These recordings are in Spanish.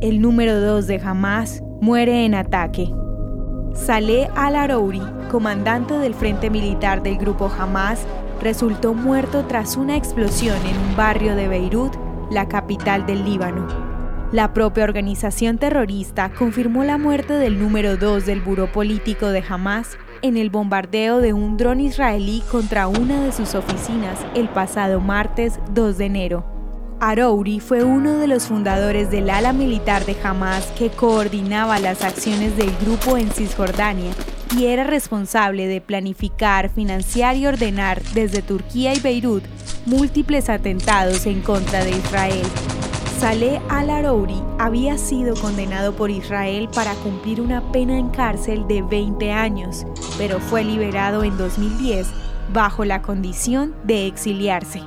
el número 2 de Hamas, muere en ataque. Saleh al-Arouri, comandante del frente militar del grupo Hamas, resultó muerto tras una explosión en un barrio de Beirut, la capital del Líbano. La propia organización terrorista confirmó la muerte del número 2 del buró político de Hamas en el bombardeo de un dron israelí contra una de sus oficinas el pasado martes 2 de enero. Arouri fue uno de los fundadores del ala militar de Hamas que coordinaba las acciones del grupo en Cisjordania y era responsable de planificar, financiar y ordenar desde Turquía y Beirut múltiples atentados en contra de Israel. Saleh al-Arouri había sido condenado por Israel para cumplir una pena en cárcel de 20 años, pero fue liberado en 2010 bajo la condición de exiliarse.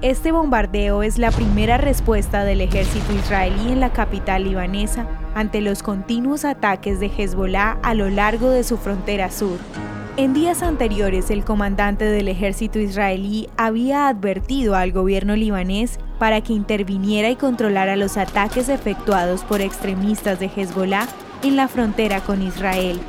Este bombardeo es la primera respuesta del ejército israelí en la capital libanesa ante los continuos ataques de Hezbollah a lo largo de su frontera sur. En días anteriores, el comandante del ejército israelí había advertido al gobierno libanés para que interviniera y controlara los ataques efectuados por extremistas de Hezbollah en la frontera con Israel,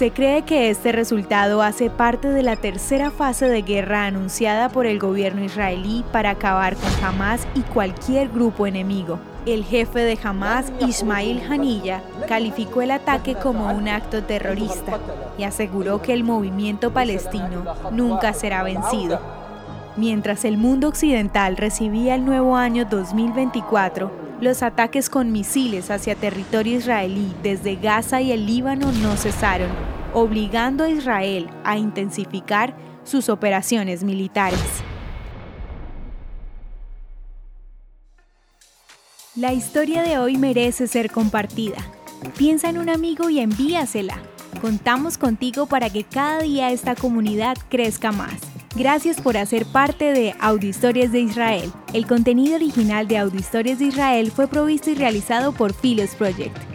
se cree que este resultado hace parte de la tercera fase de guerra anunciada por el gobierno israelí para acabar con Hamas y cualquier grupo enemigo. El jefe de Hamas, Ismail Haniyeh, calificó el ataque como un acto terrorista y aseguró que el movimiento palestino nunca será vencido. Mientras el mundo occidental recibía el nuevo año 2024, los ataques con misiles hacia territorio israelí desde Gaza y el Líbano no cesaron, obligando a Israel a intensificar sus operaciones militares. La historia de hoy merece ser compartida. Piensa en un amigo y envíasela. Contamos contigo para que cada día esta comunidad crezca más. Gracias por hacer parte de Historias de Israel. El contenido original de Historias de Israel fue provisto y realizado por Philos Project.